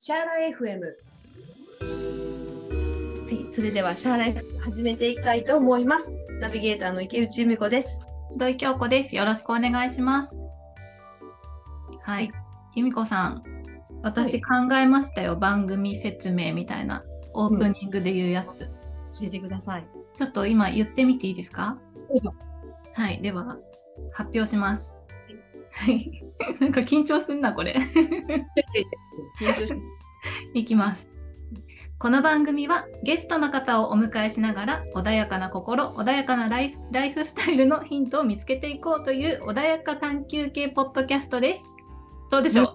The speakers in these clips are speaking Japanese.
シャーラ FM。はい、それではシャーラ FM 始めていきたいと思います。ナビゲーターの池内由美子です。土井京子です。よろしくお願いします。はい、由美子さん、私考えましたよ、はい、番組説明みたいなオープニングで言うやつ。教えてください。ちょっと今言ってみていいですか？どうぞ。はい、では発表します。はい。なんか緊張すんな、これ。緊張しいきます。この番組はゲストの方をお迎えしながら穏やかな心、穏やかなライフライフスタイルのヒントを見つけていこうという穏やか探求系ポッドキャストです。どうでしょ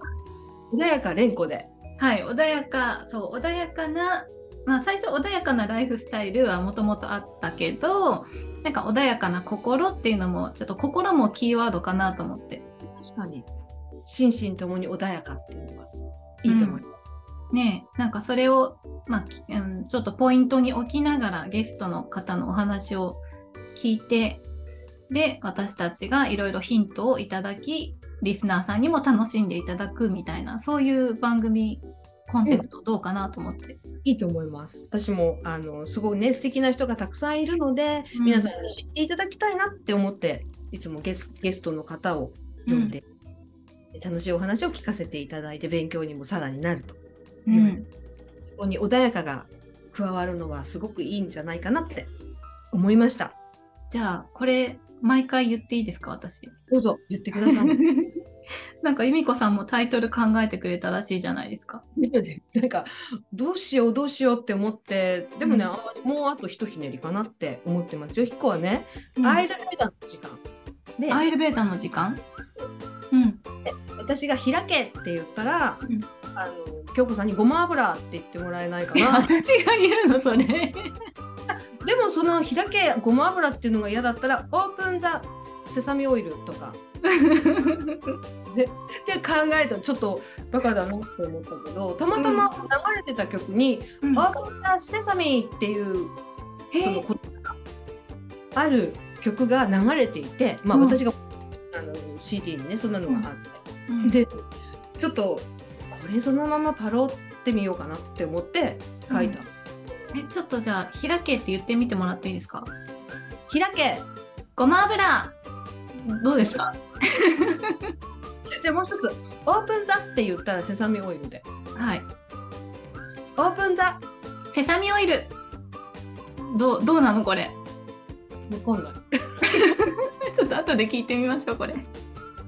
う？穏やか連呼で。はい、穏やか、そう、穏やかな、まあ最初穏やかなライフスタイルはもともとあったけど、なんか穏やかな心っていうのも、ちょっと心もキーワードかなと思って。確かに心身ともに穏やかっていうのがいいと思います。うん、ねなんかそれを、まあうん、ちょっとポイントに置きながらゲストの方のお話を聞いてで私たちがいろいろヒントをいただきリスナーさんにも楽しんでいただくみたいなそういう番組コンセプトどうかなと思って。うん、いいと思います。私もあのすごいね素敵な人がたくさんいるので、うん、皆さんに知っていただきたいなって思っていつもゲスゲストの方を読んで、うん、楽しいお話を聞かせていただいて勉強にもさらになると、うん、そこに穏やかが加わるのはすごくいいんじゃないかなって思いました。じゃあこれ毎回言っていいですか私？どうぞ言ってください。なんか由美子さんもタイトル考えてくれたらしいじゃないですか。なんかどうしようどうしようって思ってでもね、うん、もうあとひとひねりかなって思ってますよ。ひこはね、うん、アイルベーダの時間でアイルベーダの時間、うん、私が「開け」って言ったら、うん、あの京子さんに「ごま油」って言ってもらえないかな。私が言うのそれ。でもその「開けごま油」っていうのが嫌だったら「オープン・ザ・セサミオイル」とか。でって考えたらちょっとバカだなって思ったけどたまたま流れてた曲に「オープン・ザ・セサミ」っていうその言葉がある曲が流れていて、まあ、私が、あの CD にねそんなのがあって、うん、でちょっとこれそのままパロってみようかなって思って書いた、うん、えちょっとじゃあ「開け」って言ってみてもらっていいですか？開け。ごま油。どうですか？じゃあもう一つ「オープンザ」って言ったらセサミオイルで。はい。オープンザ。セサミオイル。どうどうなのこれ？わかんない。ちょっと後で聞いてみましょう、これ。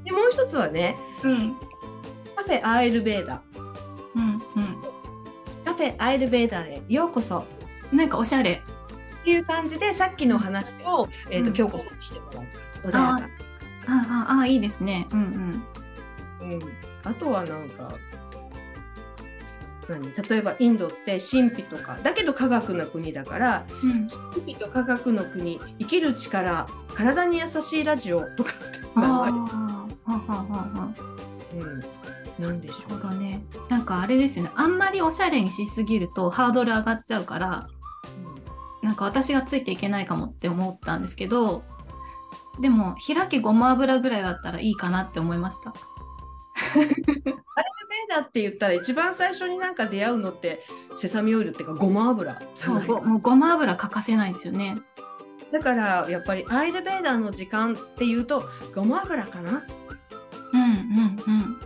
で、もう一つはね、うん、カフェアイルベーダ。うんうん、カフェアイルベーダへようこそ。なんかおしゃれ。っていう感じで、さっきの話を、えっ、ー、と、京子さんにしてもらう。穏やか。あああいいですね。うんうん。うん、あとはなんか何？例えばインドって神秘とかだけど科学の国だから、うん、神秘と科学の国生きる力体に優しいラジオとかあはははうん、なんでしょうね。なんかあれですよね。あんまりおしゃれにしすぎるとハードル上がっちゃうから、うん、なんか私がついていけないかもって思ったんですけどでも開けごま油ぐらいだったらいいかなって思いました。ダって言ったら一番最初になんか出会うのってセサミオイルっていうかごま油。そうもうごま油欠かせないですよね。だからやっぱりアイルベーダーの時間っていうとごま油かな？うんうんうん。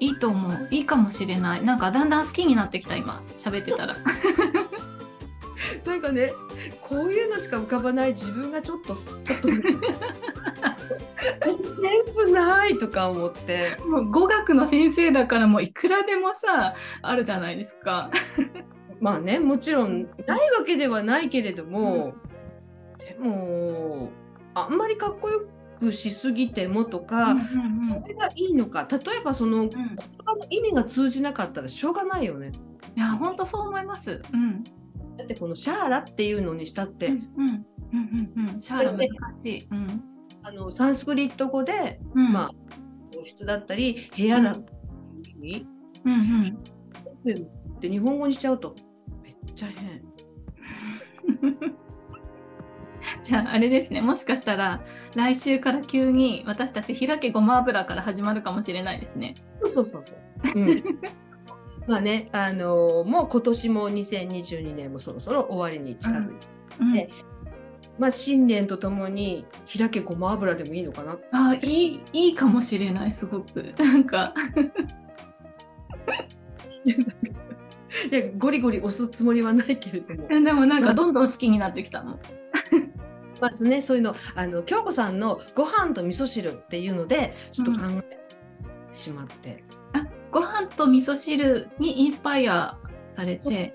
いいと思う。いいかもしれない。なんかだんだん好きになってきた今。喋ってたら。なんかねこういうのしか浮かばない自分がちょっとちょっと私センスないとか思って。もう語学の先生だからもういくらでもさあるじゃないですか。まあねもちろんないわけではないけれども、うん、でもあんまりかっこよくしすぎてもとか、うんうんうん、それがいいのか。例えばその言葉の意味が通じなかったらしょうがないよね。いや本当そう思います。うん、だってこのシャーラっていうのにしたって、うんうんうんうん、シャーラ難しい。うんあのサンスクリット語で、うん、まあ教室だったり部屋だったり、うんうんうん、って日本語にしちゃうとめっちゃ変。じゃああれですねもしかしたら来週から急に私たち開けごま油から始まるかもしれないですね。そうそうそう。うん まあね、あのー、もう今年も2022年もそろそろ終わりに近づいて、うんうん、まあ、新年とともに開けごま油でもいいのかな。あいいいいかもしれないすごく。なんか。いやゴリゴリ押すつもりはないけれども。でもなんかどんどん好きになってきたの。まずねそういうのあの京子さんのご飯と味噌汁っていうのでちょっと考えてしまって、うん、あご飯と味噌汁にインスパイアされて。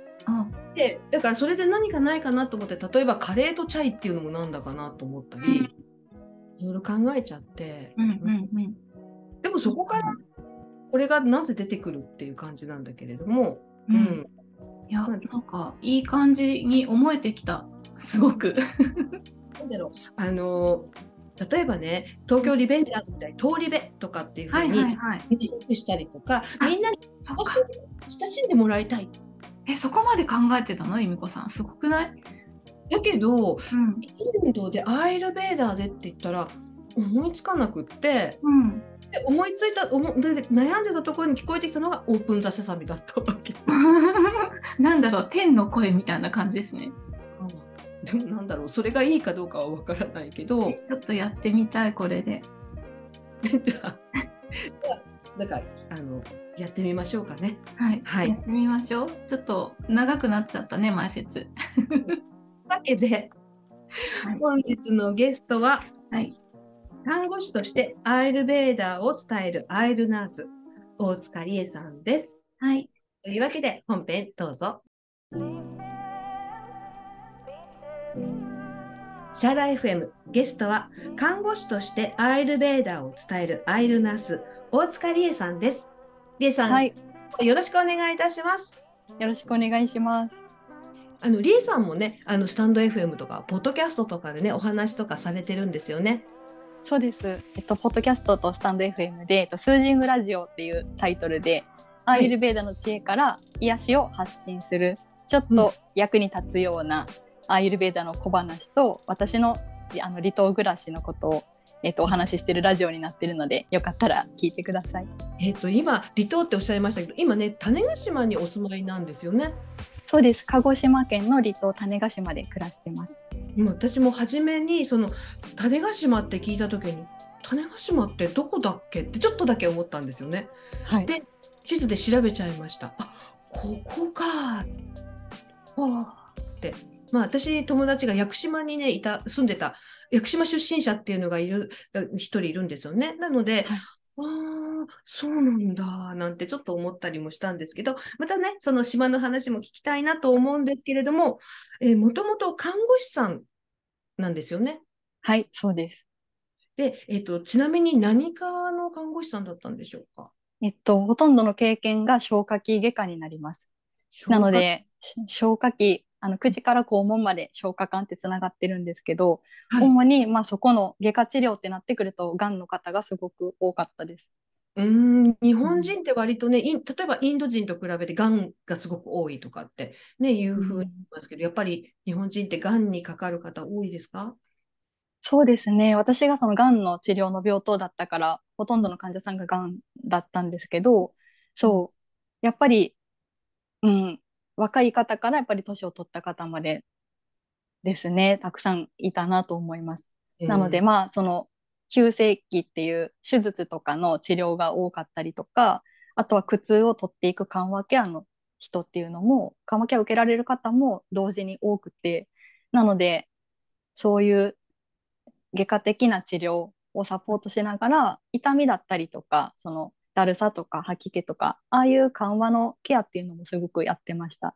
でだからそれで何かないかなと思って例えばカレーとチャイっていうのもなんだかなと思ったり、うん、いろいろ考えちゃって、うんうんうん、でもそこからこれがなぜ出てくるっていう感じなんだけれども、うん、いやなんかいい感じに思えてきた。すごく。なんだろう。あの例えばね東京リベンジャーズみたいに通り部とかっていうふうに短くしたりとか、みんなに親しんでもらいたいえそこまで考えてたの？由美子さん。すごくない？だけど、うん、インドでアイルベーダーでって言ったら思いつかなくって、うん、で思いついた思で悩んでたところに聞こえてきたのがオープン・ザ・セサミだったわけ。なんだろう？天の声みたいな感じですね。でもなんだろう？それがいいかどうかはわからないけど。ちょっとやってみたいこれで。じゃあなんかあのやってみましょうかね。はい、はい、やってみましょう。ちょっと長くなっちゃったね前説。わけで、はい、本日のゲストは、はい、看護師としてアイルベーダーを伝えるアイルナーズ大塚理恵さんです。はい。というわけで本編どうぞ。シャーラ FM ゲストは看護師としてアイルベーダーを伝えるアイルナース大塚理恵さんです。理恵さん、はい、よろしくお願いいたします。よろしくお願いします。あの理恵さんもね、あのスタンド FM とかポッドキャストとかでねお話とかされてるんですよね。そうです。えっとポッドキャストとスタンド FM で、えっとスージングラジオっていうタイトルで、アイルベーダの知恵から癒しを発信する、ちょっと役に立つような、うんアイルベーダの小話と私のあの離島暮らしのことを、えーと、お話ししてるラジオになってるのでよかったら聞いてください。えっ、ー、と今離島っておっしゃいましたけど今ね種子島にお住まいなんですよね。そうです鹿児島県の離島種子島で暮らしてます。私も初めにその種子島って聞いた時に種子島ってどこだっけ？ってちょっとだけ思ったんですよね。はい、で地図で調べちゃいました。あここか。わあってまあ、私友達が屋久島にねいた住んでた屋久島出身者っていうのがいる一人いるんですよね。なので、はい、ああそうなんだなんてちょっと思ったりもしたんですけどまたねその島の話も聞きたいなと思うんですけれどももともと看護師さんなんですよね。はいそうです。で、えっと、ちなみに何かの看護師さんだったんでしょうか？えっと、ほとんどの経験が消化器外科になります。なので消化器あの口から肛門まで消化管ってつながってるんですけど、はい、主にまあそこの外科治療ってなってくるとがんの方がすごく多かったです。うん日本人って割とね、例えばインド人と比べてがんがすごく多いとかって、ね、いうふうに言いますけど、やっぱり日本人ってがんにかかる方多いですか？そうですね。私がそのがんの治療の病棟だったからほとんどの患者さんががんだったんですけどそう。やっぱり、うん、若い方からやっぱり年を取った方までですね、たくさんいたなと思います。えー、なので、まあ、その、急性期っていう手術とかの治療が多かったりとか、あとは苦痛を取っていく緩和ケアの人っていうのも、緩和ケアを受けられる方も同時に多くて、なので、そういう外科的な治療をサポートしながら、痛みだったりとか、そのだるさとか吐き気とかああいう緩和のケアっていうのもすごくやってました。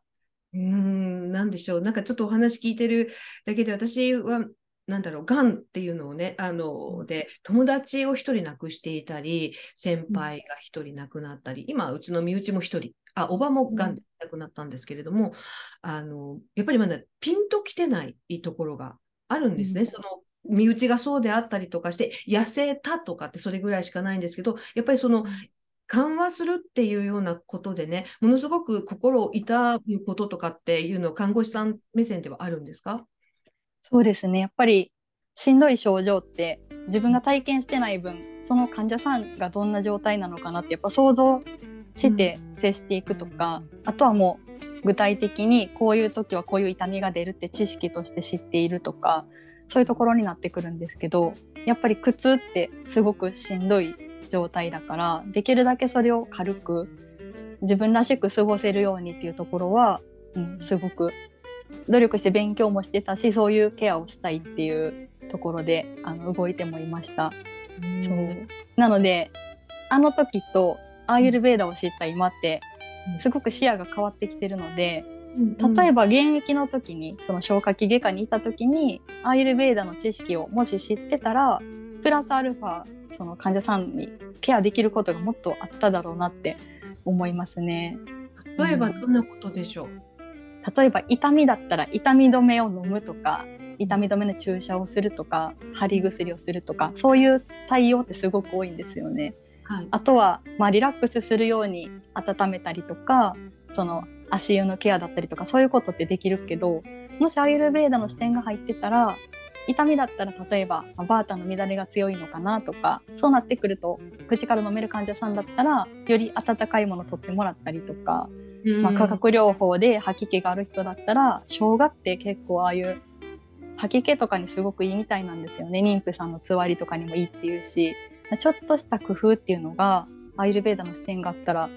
うんなんでしょう。なんかちょっとお話聞いてるだけで私はなんだろう、がんっていうのをね、あの、で、友達を一人亡くしていたり、先輩が一人亡くなったり、うん、今、うちの身内も一人、あ、おばもがん。で亡くなったんですけれども、うん、あの、やっぱりまだピンときてないところがあるんですね。うん、その身内がそうであったりとかして、痩せたとかってそれぐらいしかないんですけど、やっぱりその、緩和するっていうようなことでね、ものすごく心を痛むこととかっていうの看護師さん目線ではあるんですか？そうですね。やっぱりしんどい症状って自分が体験してない分、その患者さんがどんな状態なのかなってやっぱ想像して接していくとか、あとはもう具体的にこういう時はこういう痛みが出るって知識として知っているとかそういうところになってくるんですけどやっぱり苦痛ってすごくしんどい状態だからできるだけそれを軽く自分らしく過ごせるようにっていうところは、うん、すごく努力して勉強もしてたしそういうケアをしたいっていうところであの動いてもいました。そう。なのであの時とアーユルベーダを知った今ってすごく視野が変わってきてるので、例えば現役の時にその消化器外科にいた時にアーユルベーダの知識をもし知ってたらプラスアルファその患者さんにケアできることがもっとあっただろうなって思いますね。例えばどんなことでしょう、うん、例えば痛みだったら痛み止めを飲むとか痛み止めの注射をするとか貼り薬をするとかそういう対応ってすごく多いんですよね。はい、あとは、まあ、リラックスするように温めたりとかその足湯のケアだったりとかそういうことってできるけどもしアイルベーダの視点が入ってたら痛みだったら例えば、まあ、バータの乱れが強いのかなとかそうなってくると口から飲める患者さんだったらより温かいものを取ってもらったりとか、まあ、化学療法で吐き気がある人だったら生姜って結構ああいう吐き気とかにすごくいいみたいなんですよね。妊婦さんのつわりとかにもいいっていうしちょっとした工夫っていうのがアイルベーダの視点があったら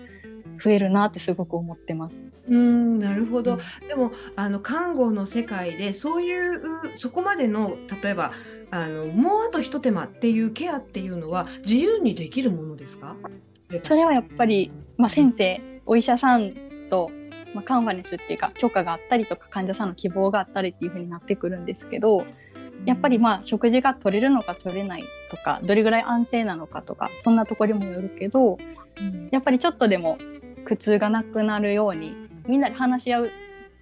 増えるなってすごく思ってます。うんなるほど、うん、でもあの看護の世界でそういうそこまでの例えばあのもうあと一手間っていうケアっていうのは自由にできるものですか？それはやっぱり、まあ、先生お医者さんと、まあ、カンファレンスっていうか許可があったりとか患者さんの希望があったりっていうふうになってくるんですけどやっぱりまあ食事が取れるのか取れないとかどれぐらい安静なのかとかそんなところにもよるけど、うん、やっぱりちょっとでも苦痛がなくなるようにみんなで話し合う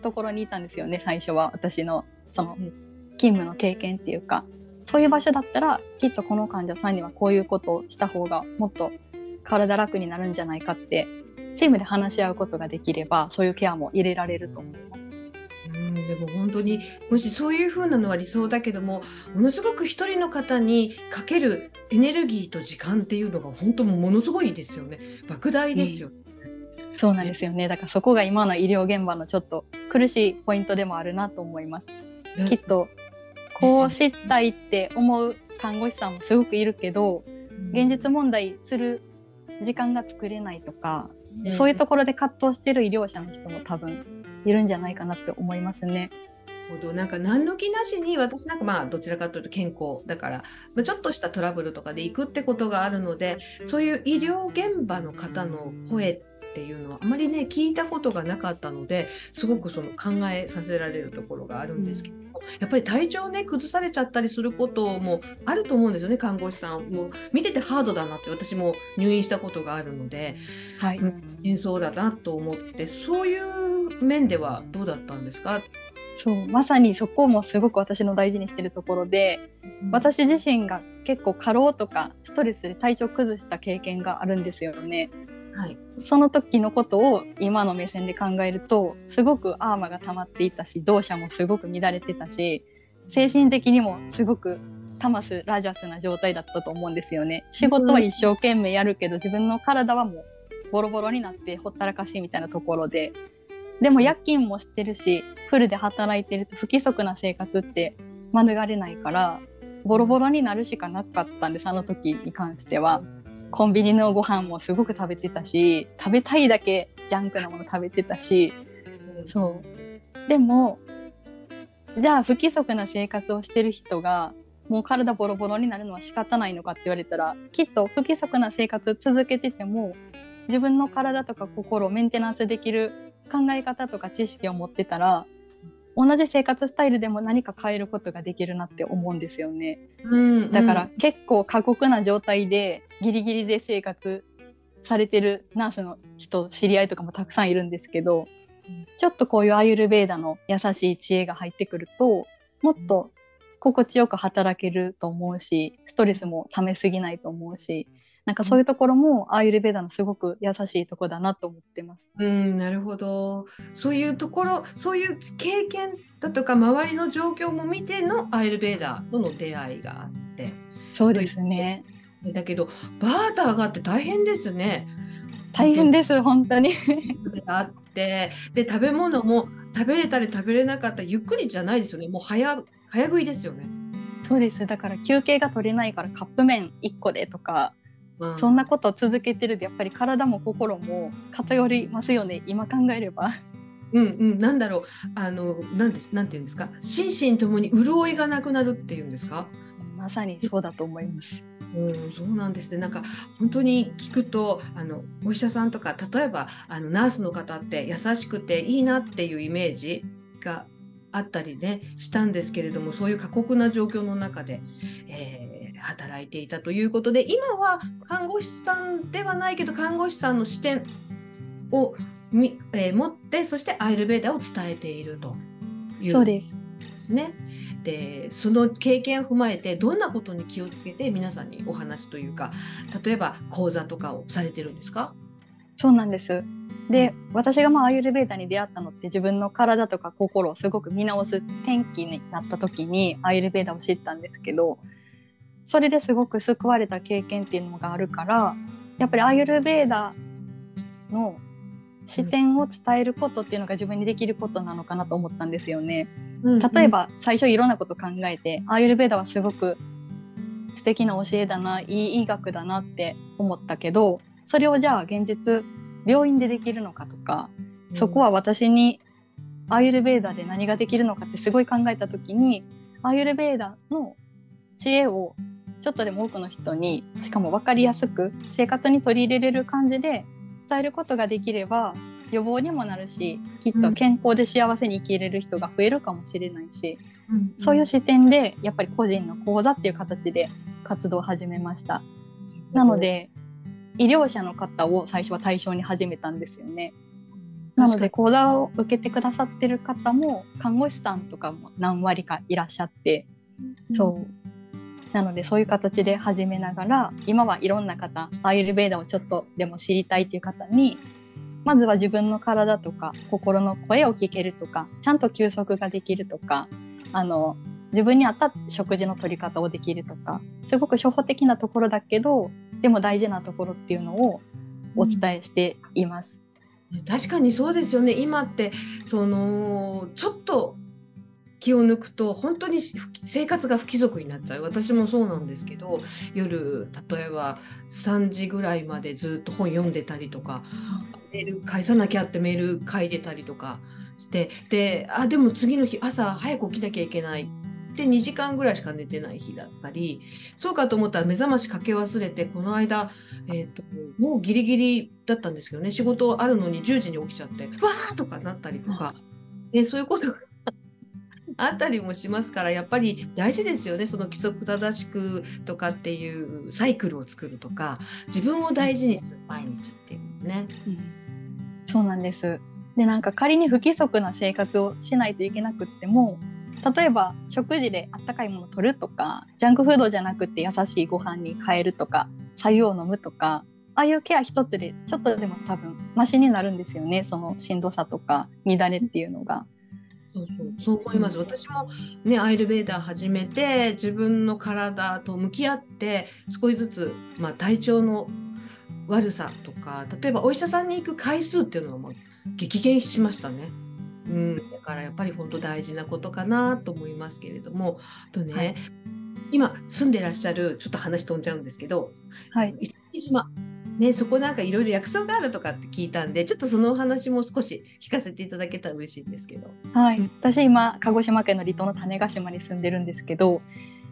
ところにいたんですよね最初は。私のその勤務の経験っていうか。そういう場所だったらきっとこの患者さんにはこういうことをした方がもっと体楽になるんじゃないかってチームで話し合うことができればそういうケアも入れられると思います。うん、でも本当にもしそういう風なのは理想だけどもものすごく一人の方にかけるエネルギーと時間っていうのが本当ものすごいですよね。莫大ですよ、そうなんですよね。だからそこが今の医療現場のちょっと苦しいポイントでもあるなと思います。きっとこう知ったいって思う看護師さんもすごくいるけど、現実問題する時間が作れないとか、そういうところで葛藤してる医療者の人も多分いるんじゃないかなって思いますね。ほどなんか何の気なしに私なんかまあどちらかというと健康だから、まあ、ちょっとしたトラブルとかで行くってことがあるのでそういう医療現場の方の声っていうのはあまりね聞いたことがなかったのですごくその考えさせられるところがあるんですけど、うん、やっぱり体調ね崩されちゃったりすることもあると思うんですよね看護師さん。も見ててハードだなって私も入院したことがあるので、はい、演奏だなと思ってそういう面ではどうだったんですか？そうまさにそこもすごく私の大事にしてるところで、うん、私自身が結構過労とかストレスで体調崩した経験があるんですよね。はい、その時のことを今の目線で考えるとすごくアーマが溜まっていたし動作もすごく乱れてたし精神的にもすごくタマスラジャスな状態だったと思うんですよね。仕事は一生懸命やるけど自分の体はもうボロボロになってほったらかしみたいなところで。でも夜勤もしてるしフルで働いてると不規則な生活って免れないからボロボロになるしかなかったんですあの時に関しては。コンビニのご飯もすごく食べてたし食べたいだけジャンクなもの食べてたし、そう。でもじゃあ不規則な生活をしてる人がもう体ボロボロになるのは仕方ないのかって言われたらきっと不規則な生活続けてても自分の体とか心をメンテナンスできる考え方とか知識を持ってたら同じ生活スタイルでも何か変えることができるなって思うんですよね。うんうん、だから結構過酷な状態でギリギリで生活されてるナースの人知り合いとかもたくさんいるんですけどちょっとこういうアーユルベーダの優しい知恵が入ってくるともっと心地よく働けると思うしストレスもためすぎないと思うしなんかそういうところもアーユルベーダのすごく優しいところだなと思ってます。うんなるほど。そういうところそういう経験だとか周りの状況も見てのアーユルベーダとの出会いがあって。そうですね。だけどバーターがあって大変ですね。大変です本当に。あってで食べ物も食べれたり食べれなかったゆっくりじゃないですよね。もう早早食いですよね。そうです。だから休憩が取れないからカップ麺1個でとか、うん、そんなことを続けてるとやっぱり体も心も偏りますよね今考えれば。うんうん、なんだろうあのなんでなんていうんですか？心身ともに潤いがなくなるっていうんですか？まさにそうだと思います。うん、そうなんですね。なんか本当に聞くとあのお医者さんとか例えばあのナースの方って優しくていいなっていうイメージがあったりねしたんですけれどもそういう過酷な状況の中で、えー、働いていたということで今は看護師さんではないけど看護師さんの視点をみ、えー、持ってそしてアイルベーダを伝えているというそうです。ですね。でその経験を踏まえてどんなことに気をつけて皆さんにお話というか例えば講座とかをされてるんですか？そうなんです。で私がまあアーユルベーダに出会ったのって自分の体とか心をすごく見直す転機になった時にアーユルベーダを知ったんですけどそれですごく救われた経験っていうのがあるからやっぱりアーユルベーダの視点を伝えることっていうのが自分にできることなのかなと思ったんですよね。例えば最初いろんなこと考えてアーユルベーダはすごく素敵な教えだないい医学だなって思ったけどそれをじゃあ現実病院でできるのかとか、そこは私にアーユルベーダで何ができるのかってすごい考えた時にアーユルベーダの知恵をちょっとでも多くの人にしかも分かりやすく生活に取り入れれる感じで伝えることができれば予防にもなるしきっと健康で幸せに生きれる人が増えるかもしれないし、うん、そういう視点でやっぱり個人の講座っていう形で活動を始めました。なので医療者の方を最初は対象に始めたんですよね。なので講座を受けてくださってる方も看護師さんとかも何割かいらっしゃって、そうなのでそういう形で始めながら今はいろんな方アーユルベーダをちょっとでも知りたいっていう方にまずは自分の体とか心の声を聞けるとかちゃんと休息ができるとかあの自分に合った食事の取り方をできるとかすごく初歩的なところだけどでも大事なところっていうのをお伝えしています。確かにそうですよね今ってそのちょっと気を抜くと本当に生活が不規則になっちゃう。私もそうなんですけど夜例えば3時ぐらいまでずっと本読んでたりとかメール返さなきゃってメール書いてたりとかしてであでも次の日朝早く起きなきゃいけない。で2時間ぐらいしか寝てない日だったりそうかと思ったら目覚ましかけ忘れてこの間、えーと、もうギリギリだったんですけどね仕事あるのに10時に起きちゃってわーとかなったりとか、でそういうことがあったりもしますからやっぱり大事ですよねその規則正しくとかっていうサイクルを作るとか自分を大事にする毎日っていうね。うん、そうなんですでなんか仮に不規則な生活をしないといけなくっても例えば食事であったかいものを取るとかジャンクフードじゃなくて優しいご飯に変えるとか白湯を飲むとかああいうケア一つでちょっとでも多分マシになるんですよねそのしんどさとか乱れっていうのが。そうそう。そう思います。私もねアイルベーダー始めて自分の体と向き合って少しずつ、まあ、体調の悪さとか例えばお医者さんに行く回数っていうのはもう激減しましたね。うん、だからやっぱり本当大事なことかなと思いますけれどもとね、はい、今住んでらっしゃるちょっと話飛んじゃうんですけど、はい、石垣島ね、そこなんかいろいろ薬草があるとかって聞いたんでちょっとそのお話も少し聞かせていただけたら嬉しいんですけど。はい、私今鹿児島県の離島の種子島に住んでるんですけど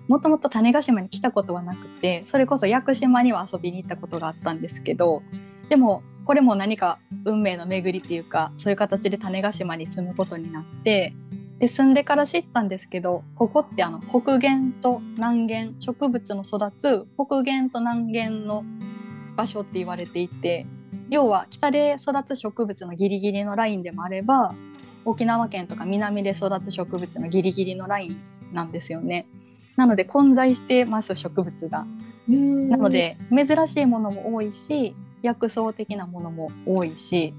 もともと種子島に来たことはなくてそれこそ屋久島には遊びに行ったことがあったんですけどでもこれも何か運命の巡りっていうかそういう形で種子島に住むことになってで住んでから知ったんですけどここってあの北限と南限植物の育つ北限と南限の場所って言われていて要は北で育つ植物のギリギリのラインでもあれば沖縄県とか南で育つ植物のギリギリのラインなんですよね。なので混在してます植物が。なので珍しいものも多いし薬草的なものも多いし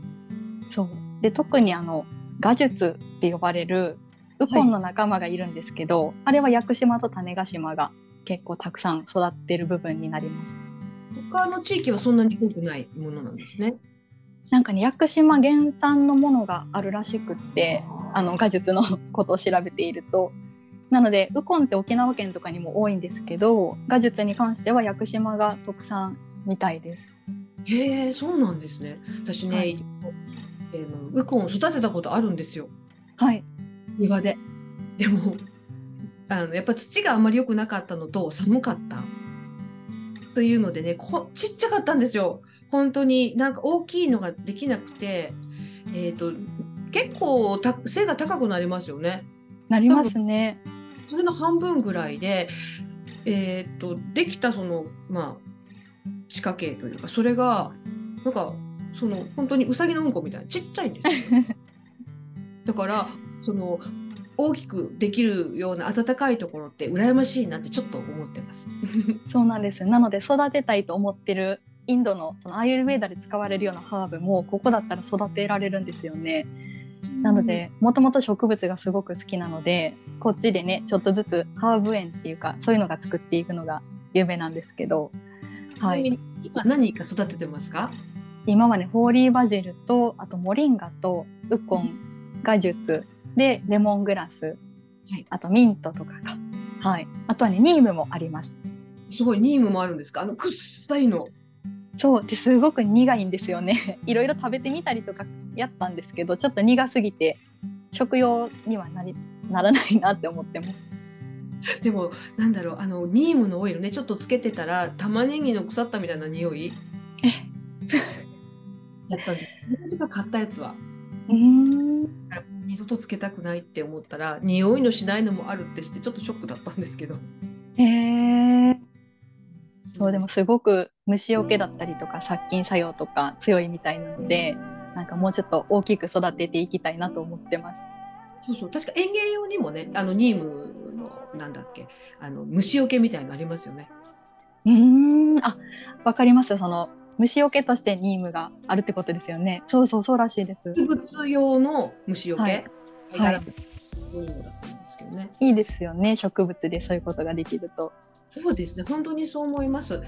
そうで特にあの画術って呼ばれるウコンの仲間がいるんですけど、はい、あれは屋久島と種子島が結構たくさん育ってる部分になります。他の地域はそんなに多くないものなんですね。なんかね屋久島原産のものがあるらしくってあの画術の ことを調べているとなのでウコンって沖縄県とかにも多いんですけど画術に関しては屋久島が特産みたいです。へえそうなんですね。私ね、はい、えー、ウコンを育てたことあるんですよ。はい庭で。でもあのやっぱ土があんまり良くなかったのと寒かったというのでねこちっちゃかったんですよ本当になんか大きいのができなくて、えーと、結構た背が高くなりますよね。なりますね。それの半分ぐらいで、えーと、できたそのまあ地下茎というかそれがなんかその本当にうさぎのうんこみたいなちっちゃいんですよ。だからその大きくできるような暖かいところって羨ましいなってちょっと思ってます。そうなんです。なので育てたいと思ってるインドのそのアイルベーダで使われるようなハーブもここだったら育てられるんですよね。なのでもともと植物がすごく好きなのでこっちでねちょっとずつハーブ園っていうかそういうのが作っていくのが夢なんですけど、はい、今何か育ててますか？今はねホーリーバジルとあとモリンガとウコンガジュツでレモングラス、はい、あとミントとかが、はい、あとはねニームもあります。すごいニームもあるんですか？あのくっさいの。そう。ですごく苦いんですよね。いろいろ食べてみたりとかやったんですけどちょっと苦すぎて食用にはなりならないなって思ってます。でもなんだろう。あのニームのオイルねちょっとつけてたら玉ねぎの腐ったみたいな匂い。え。やったんで私が買ったやつは。うん二度とつけたくないって思ったら匂いのしないのもあるってしてちょっとショックだったんですけど。へえ。そうでもすごく虫除けだったりとか殺菌作用とか強いみたいなのでなんかもうちょっと大きく育てていきたいなと思ってます。そうそう確か園芸用にもねあのニームのなんだっけあの虫除けみたいのありますよね。うんあわかりますその虫除けとしてニームがあるってことですよね。そうそうそうらしいです。植物用の虫除け？はい。はい、いいですよね。植物でそういうことができると。そうですね。本当にそう思います。な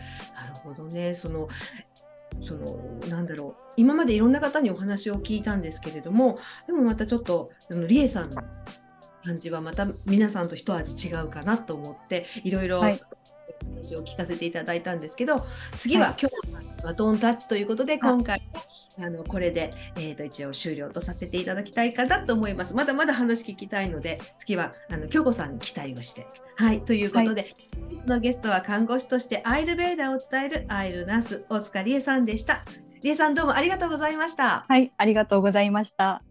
るほどね。そのそのなんだろう今までいろんな方にお話を聞いたんですけれどもでもまたちょっとあのリエさんの感じはまた皆さんと一味違うかなと思っていろいろ話を聞かせていただいたんですけど次は今日のバトンタッチということで今回あのこれで、えー、と一応終了とさせていただきたいかなと思います。まだまだ話聞きたいので次はあの京子さんに期待をして。はいということで、はい、のゲストは看護師としてアイルベーダーを伝えるアイルナース大塚理恵さんでした。理恵さんどうもありがとうございました。はいありがとうございました。